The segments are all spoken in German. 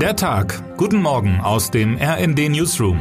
Der Tag. Guten Morgen aus dem RND Newsroom.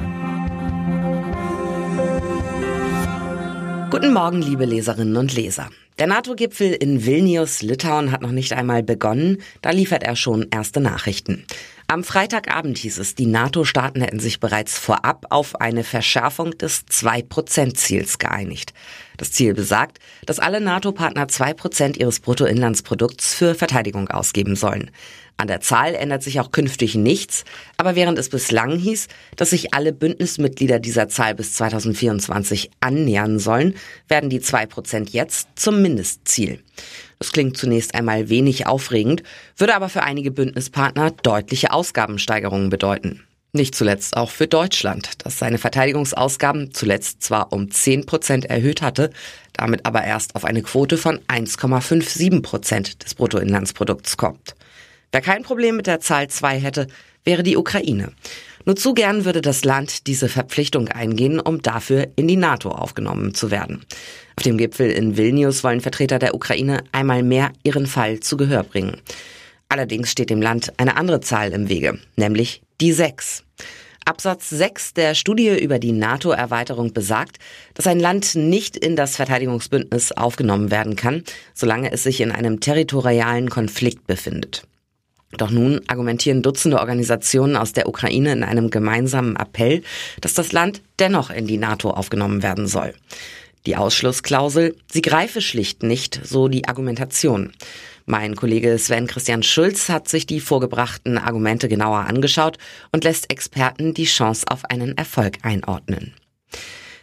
Guten Morgen, liebe Leserinnen und Leser. Der NATO-Gipfel in Vilnius, Litauen, hat noch nicht einmal begonnen. Da liefert er schon erste Nachrichten. Am Freitagabend hieß es, die NATO-Staaten hätten sich bereits vorab auf eine Verschärfung des 2-Prozent-Ziels geeinigt. Das Ziel besagt, dass alle NATO-Partner 2 Prozent ihres Bruttoinlandsprodukts für Verteidigung ausgeben sollen. An der Zahl ändert sich auch künftig nichts, aber während es bislang hieß, dass sich alle Bündnismitglieder dieser Zahl bis 2024 annähern sollen, werden die 2 Prozent jetzt zum Mindestziel. Das klingt zunächst einmal wenig aufregend, würde aber für einige Bündnispartner deutliche Ausgabensteigerungen bedeuten. Nicht zuletzt auch für Deutschland, das seine Verteidigungsausgaben zuletzt zwar um 10 Prozent erhöht hatte, damit aber erst auf eine Quote von 1,57 Prozent des Bruttoinlandsprodukts kommt. Wer kein Problem mit der Zahl 2 hätte, wäre die Ukraine. Nur zu gern würde das Land diese Verpflichtung eingehen, um dafür in die NATO aufgenommen zu werden. Auf dem Gipfel in Vilnius wollen Vertreter der Ukraine einmal mehr ihren Fall zu Gehör bringen. Allerdings steht dem Land eine andere Zahl im Wege, nämlich die 6. Absatz 6 der Studie über die NATO-Erweiterung besagt, dass ein Land nicht in das Verteidigungsbündnis aufgenommen werden kann, solange es sich in einem territorialen Konflikt befindet. Doch nun argumentieren Dutzende Organisationen aus der Ukraine in einem gemeinsamen Appell, dass das Land dennoch in die NATO aufgenommen werden soll. Die Ausschlussklausel, sie greife schlicht nicht, so die Argumentation. Mein Kollege Sven Christian Schulz hat sich die vorgebrachten Argumente genauer angeschaut und lässt Experten die Chance auf einen Erfolg einordnen.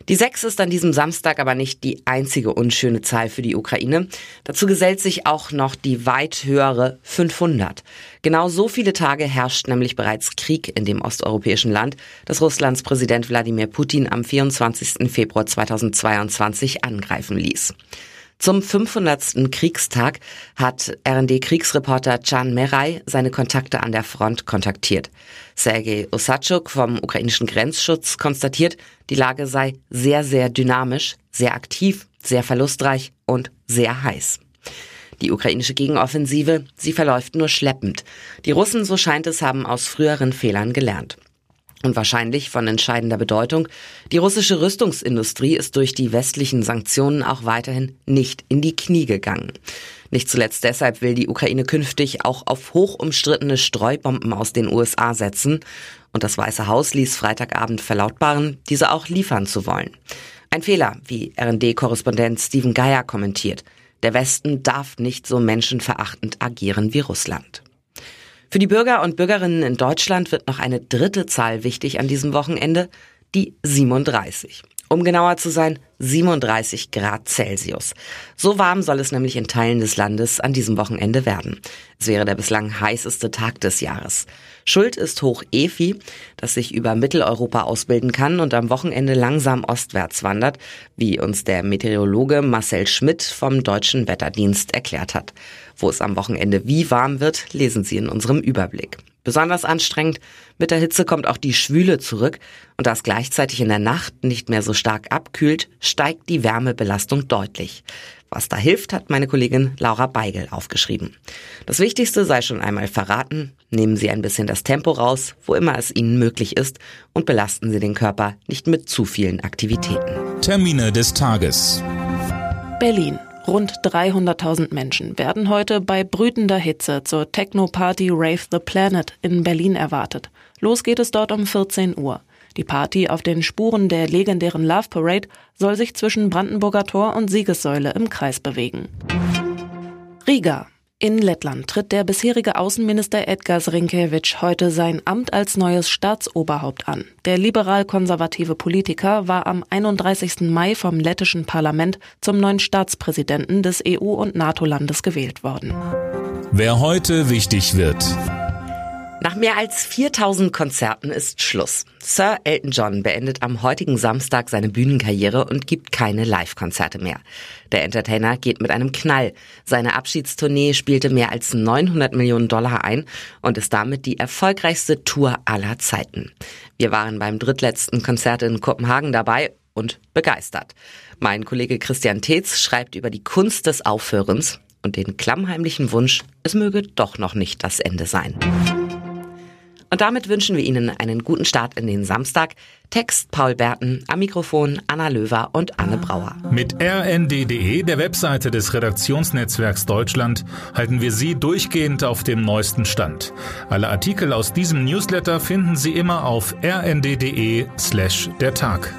Die 6 ist an diesem Samstag aber nicht die einzige unschöne Zahl für die Ukraine. Dazu gesellt sich auch noch die weit höhere 500. Genau so viele Tage herrscht nämlich bereits Krieg in dem osteuropäischen Land, das Russlands Präsident Wladimir Putin am 24. Februar 2022 angreifen ließ. Zum 500. Kriegstag hat RND-Kriegsreporter Can Meray seine Kontakte an der Front kontaktiert. Sergei Osachuk vom ukrainischen Grenzschutz konstatiert, die Lage sei sehr, sehr dynamisch, sehr aktiv, sehr verlustreich und sehr heiß. Die ukrainische Gegenoffensive, sie verläuft nur schleppend. Die Russen, so scheint es, haben aus früheren Fehlern gelernt. Und wahrscheinlich von entscheidender Bedeutung, die russische Rüstungsindustrie ist durch die westlichen Sanktionen auch weiterhin nicht in die Knie gegangen. Nicht zuletzt deshalb will die Ukraine künftig auch auf hochumstrittene Streubomben aus den USA setzen. Und das Weiße Haus ließ Freitagabend verlautbaren, diese auch liefern zu wollen. Ein Fehler, wie RD-Korrespondent Stephen Geier kommentiert. Der Westen darf nicht so menschenverachtend agieren wie Russland. Für die Bürger und Bürgerinnen in Deutschland wird noch eine dritte Zahl wichtig an diesem Wochenende, die 37. Um genauer zu sein, 37 Grad Celsius. So warm soll es nämlich in Teilen des Landes an diesem Wochenende werden. Es wäre der bislang heißeste Tag des Jahres. Schuld ist Hoch Efi, das sich über Mitteleuropa ausbilden kann und am Wochenende langsam ostwärts wandert, wie uns der Meteorologe Marcel Schmidt vom Deutschen Wetterdienst erklärt hat. Wo es am Wochenende wie warm wird, lesen Sie in unserem Überblick. Besonders anstrengend, mit der Hitze kommt auch die Schwüle zurück und da es gleichzeitig in der Nacht nicht mehr so stark abkühlt, steigt die Wärmebelastung deutlich. Was da hilft, hat meine Kollegin Laura Beigel aufgeschrieben. Das Wichtigste sei schon einmal verraten, nehmen Sie ein bisschen das Tempo raus, wo immer es Ihnen möglich ist und belasten Sie den Körper nicht mit zu vielen Aktivitäten. Termine des Tages. Berlin. Rund 300.000 Menschen werden heute bei brütender Hitze zur Techno-Party Rave the Planet in Berlin erwartet. Los geht es dort um 14 Uhr. Die Party auf den Spuren der legendären Love Parade soll sich zwischen Brandenburger Tor und Siegessäule im Kreis bewegen. Riga. In Lettland tritt der bisherige Außenminister Edgars Rinkewitsch heute sein Amt als neues Staatsoberhaupt an. Der liberal-konservative Politiker war am 31. Mai vom lettischen Parlament zum neuen Staatspräsidenten des EU- und NATO-Landes gewählt worden. Wer heute wichtig wird. Nach mehr als 4000 Konzerten ist Schluss. Sir Elton John beendet am heutigen Samstag seine Bühnenkarriere und gibt keine Live-Konzerte mehr. Der Entertainer geht mit einem Knall. Seine Abschiedstournee spielte mehr als 900 Millionen Dollar ein und ist damit die erfolgreichste Tour aller Zeiten. Wir waren beim drittletzten Konzert in Kopenhagen dabei und begeistert. Mein Kollege Christian Tetz schreibt über die Kunst des Aufhörens und den klammheimlichen Wunsch, es möge doch noch nicht das Ende sein. Und damit wünschen wir Ihnen einen guten Start in den Samstag. Text Paul Berten, am Mikrofon Anna Löwer und Anne Brauer. Mit rnd.de, der Webseite des Redaktionsnetzwerks Deutschland, halten wir Sie durchgehend auf dem neuesten Stand. Alle Artikel aus diesem Newsletter finden Sie immer auf rnd.de slash der Tag.